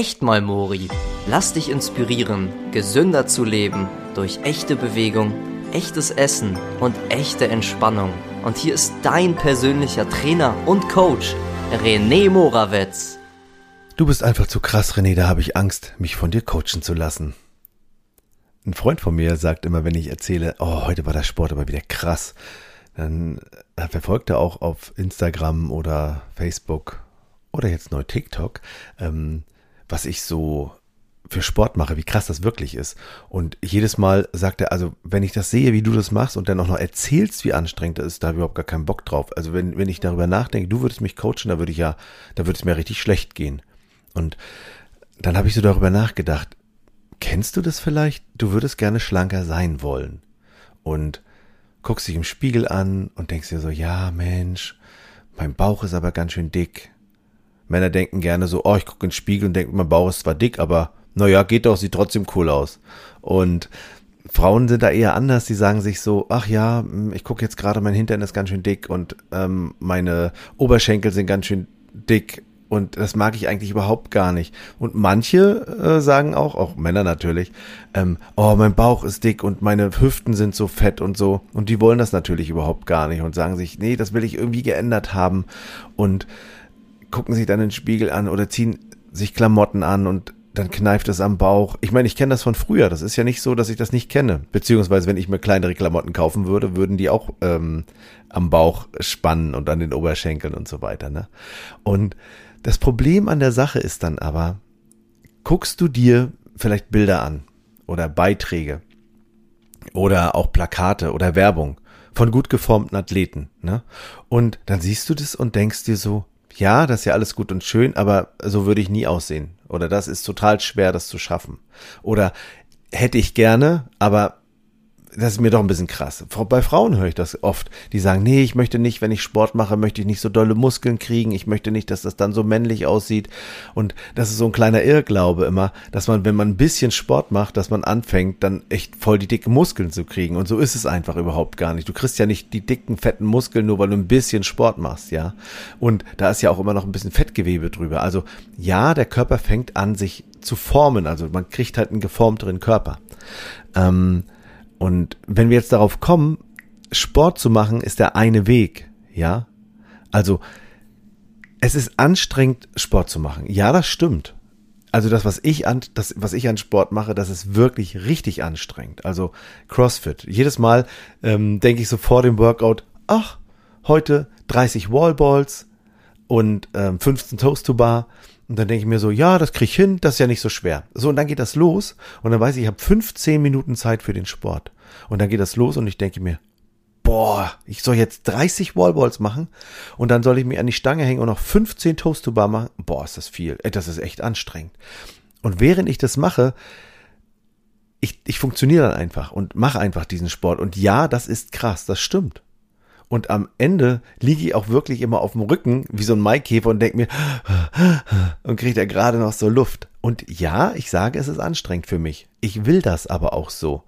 echt mal Mori. Lass dich inspirieren, gesünder zu leben durch echte Bewegung, echtes Essen und echte Entspannung. Und hier ist dein persönlicher Trainer und Coach, René Morawetz. Du bist einfach zu krass, René, da habe ich Angst, mich von dir coachen zu lassen. Ein Freund von mir sagt immer, wenn ich erzähle, oh, heute war der Sport aber wieder krass, dann verfolgt er auch auf Instagram oder Facebook oder jetzt neu TikTok, ähm, was ich so für Sport mache, wie krass das wirklich ist. Und jedes Mal sagt er, also wenn ich das sehe, wie du das machst und dann auch noch erzählst, wie anstrengend das ist, da habe ich überhaupt gar keinen Bock drauf. Also wenn, wenn ich darüber nachdenke, du würdest mich coachen, da würde ich ja, da würde es mir richtig schlecht gehen. Und dann habe ich so darüber nachgedacht, kennst du das vielleicht? Du würdest gerne schlanker sein wollen. Und guckst dich im Spiegel an und denkst dir so, ja, Mensch, mein Bauch ist aber ganz schön dick. Männer denken gerne so, oh, ich gucke in den Spiegel und denke, mein Bauch ist zwar dick, aber naja, geht doch, sieht trotzdem cool aus. Und Frauen sind da eher anders, die sagen sich so, ach ja, hm, ich gucke jetzt gerade, mein Hintern ist ganz schön dick und ähm, meine Oberschenkel sind ganz schön dick und das mag ich eigentlich überhaupt gar nicht. Und manche äh, sagen auch, auch Männer natürlich, ähm, oh, mein Bauch ist dick und meine Hüften sind so fett und so. Und die wollen das natürlich überhaupt gar nicht und sagen sich, nee, das will ich irgendwie geändert haben. Und gucken sich dann den Spiegel an oder ziehen sich Klamotten an und dann kneift es am Bauch. Ich meine, ich kenne das von früher. Das ist ja nicht so, dass ich das nicht kenne. Beziehungsweise, wenn ich mir kleinere Klamotten kaufen würde, würden die auch ähm, am Bauch spannen und an den Oberschenkeln und so weiter. Ne? Und das Problem an der Sache ist dann aber, guckst du dir vielleicht Bilder an oder Beiträge oder auch Plakate oder Werbung von gut geformten Athleten, ne? Und dann siehst du das und denkst dir so, ja, das ist ja alles gut und schön, aber so würde ich nie aussehen. Oder das ist total schwer, das zu schaffen. Oder hätte ich gerne, aber das ist mir doch ein bisschen krass. Bei Frauen höre ich das oft. Die sagen, nee, ich möchte nicht, wenn ich Sport mache, möchte ich nicht so dolle Muskeln kriegen. Ich möchte nicht, dass das dann so männlich aussieht. Und das ist so ein kleiner Irrglaube immer, dass man, wenn man ein bisschen Sport macht, dass man anfängt, dann echt voll die dicken Muskeln zu kriegen. Und so ist es einfach überhaupt gar nicht. Du kriegst ja nicht die dicken, fetten Muskeln, nur weil du ein bisschen Sport machst, ja. Und da ist ja auch immer noch ein bisschen Fettgewebe drüber. Also ja, der Körper fängt an, sich zu formen. Also man kriegt halt einen geformteren Körper. Ähm, und wenn wir jetzt darauf kommen, Sport zu machen, ist der eine Weg, ja? Also, es ist anstrengend, Sport zu machen. Ja, das stimmt. Also das, was ich an, das, was ich an Sport mache, das ist wirklich richtig anstrengend. Also CrossFit. Jedes Mal ähm, denke ich so vor dem Workout, ach, heute 30 Wallballs und ähm, 15 Toast to Bar. Und dann denke ich mir so, ja, das krieg ich hin, das ist ja nicht so schwer. So, und dann geht das los und dann weiß ich, ich habe 15 Minuten Zeit für den Sport. Und dann geht das los und ich denke mir, boah, ich soll jetzt 30 Wallballs machen und dann soll ich mich an die Stange hängen und noch 15 Toast to Bar machen. Boah, ist das viel. Das ist echt anstrengend. Und während ich das mache, ich, ich funktioniere dann einfach und mache einfach diesen Sport. Und ja, das ist krass, das stimmt. Und am Ende liege ich auch wirklich immer auf dem Rücken wie so ein Maikäfer und denke mir, und kriegt er gerade noch so Luft. Und ja, ich sage, es ist anstrengend für mich. Ich will das aber auch so.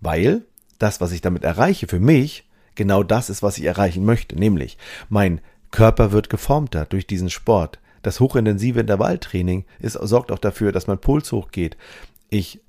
Weil das, was ich damit erreiche, für mich, genau das ist, was ich erreichen möchte. Nämlich, mein Körper wird geformter durch diesen Sport. Das hochintensive Intervalltraining ist, sorgt auch dafür, dass mein Puls hochgeht. Ich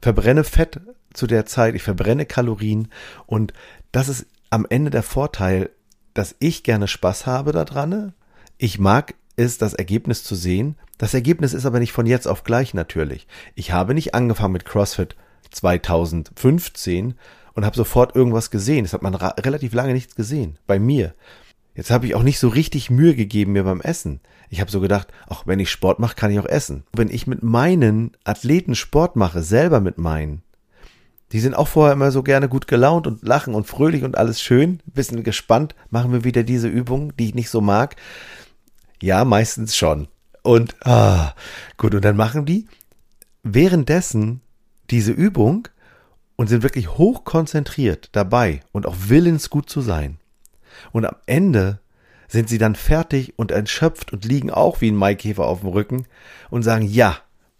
verbrenne Fett zu der Zeit, ich verbrenne Kalorien und das ist am Ende der Vorteil, dass ich gerne Spaß habe daran. Ich mag es, das Ergebnis zu sehen. Das Ergebnis ist aber nicht von jetzt auf gleich natürlich. Ich habe nicht angefangen mit CrossFit 2015 und habe sofort irgendwas gesehen. Das hat man relativ lange nichts gesehen. Bei mir. Jetzt habe ich auch nicht so richtig Mühe gegeben mir beim Essen. Ich habe so gedacht, auch wenn ich Sport mache, kann ich auch essen. Wenn ich mit meinen Athleten Sport mache, selber mit meinen, die sind auch vorher immer so gerne gut gelaunt und lachen und fröhlich und alles schön. Bisschen gespannt. Machen wir wieder diese Übung, die ich nicht so mag. Ja, meistens schon. Und, ah, gut. Und dann machen die währenddessen diese Übung und sind wirklich hoch konzentriert dabei und auch willens gut zu sein. Und am Ende sind sie dann fertig und erschöpft und liegen auch wie ein Maikäfer auf dem Rücken und sagen ja,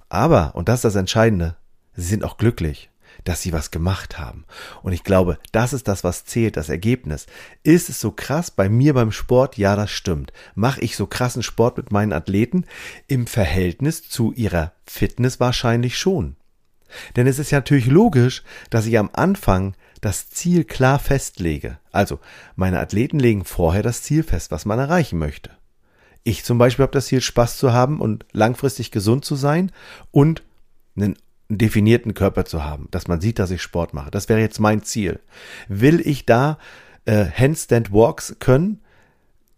aber, und das ist das Entscheidende, sie sind auch glücklich. Dass sie was gemacht haben. Und ich glaube, das ist das, was zählt, das Ergebnis. Ist es so krass bei mir beim Sport? Ja, das stimmt. Mache ich so krassen Sport mit meinen Athleten? Im Verhältnis zu ihrer Fitness wahrscheinlich schon. Denn es ist ja natürlich logisch, dass ich am Anfang das Ziel klar festlege. Also, meine Athleten legen vorher das Ziel fest, was man erreichen möchte. Ich zum Beispiel habe das Ziel, Spaß zu haben und langfristig gesund zu sein und einen definierten Körper zu haben, dass man sieht, dass ich Sport mache. Das wäre jetzt mein Ziel. Will ich da äh, Handstand Walks können?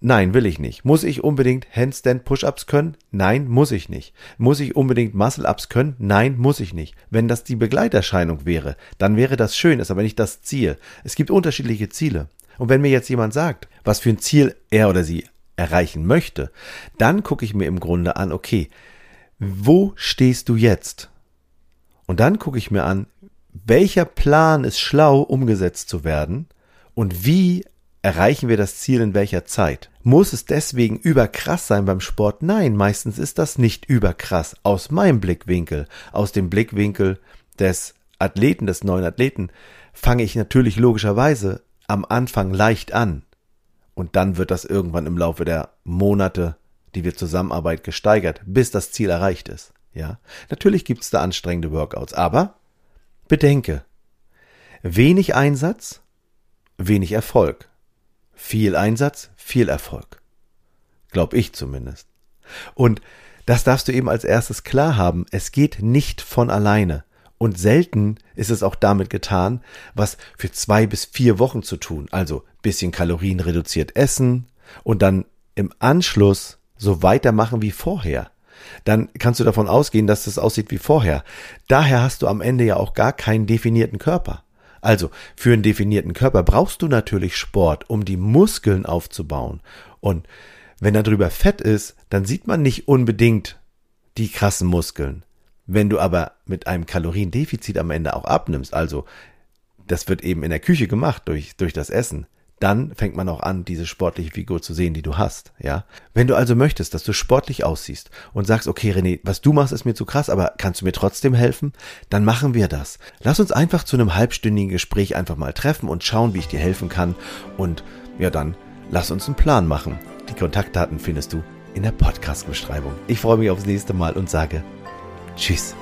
Nein, will ich nicht. Muss ich unbedingt Handstand Push-ups können? Nein, muss ich nicht. Muss ich unbedingt Muscle-ups können? Nein, muss ich nicht. Wenn das die Begleiterscheinung wäre, dann wäre das schön, ist aber nicht das Ziel. Es gibt unterschiedliche Ziele. Und wenn mir jetzt jemand sagt, was für ein Ziel er oder sie erreichen möchte, dann gucke ich mir im Grunde an, okay, wo stehst du jetzt? Und dann gucke ich mir an, welcher Plan ist schlau umgesetzt zu werden und wie erreichen wir das Ziel in welcher Zeit? Muss es deswegen überkrass sein beim Sport? Nein, meistens ist das nicht überkrass. Aus meinem Blickwinkel, aus dem Blickwinkel des Athleten, des neuen Athleten, fange ich natürlich logischerweise am Anfang leicht an. Und dann wird das irgendwann im Laufe der Monate, die wir zusammenarbeiten, gesteigert, bis das Ziel erreicht ist. Ja, natürlich gibt's da anstrengende Workouts, aber bedenke, wenig Einsatz, wenig Erfolg. Viel Einsatz, viel Erfolg. Glaub ich zumindest. Und das darfst du eben als erstes klar haben. Es geht nicht von alleine. Und selten ist es auch damit getan, was für zwei bis vier Wochen zu tun. Also bisschen Kalorien reduziert essen und dann im Anschluss so weitermachen wie vorher dann kannst du davon ausgehen, dass das aussieht wie vorher. Daher hast du am Ende ja auch gar keinen definierten Körper. Also, für einen definierten Körper brauchst du natürlich Sport, um die Muskeln aufzubauen. Und wenn da drüber Fett ist, dann sieht man nicht unbedingt die krassen Muskeln. Wenn du aber mit einem Kaloriendefizit am Ende auch abnimmst, also das wird eben in der Küche gemacht durch, durch das Essen, dann fängt man auch an, diese sportliche Figur zu sehen, die du hast, ja. Wenn du also möchtest, dass du sportlich aussiehst und sagst, okay, René, was du machst, ist mir zu krass, aber kannst du mir trotzdem helfen? Dann machen wir das. Lass uns einfach zu einem halbstündigen Gespräch einfach mal treffen und schauen, wie ich dir helfen kann. Und ja, dann lass uns einen Plan machen. Die Kontaktdaten findest du in der Podcast-Beschreibung. Ich freue mich aufs nächste Mal und sage Tschüss.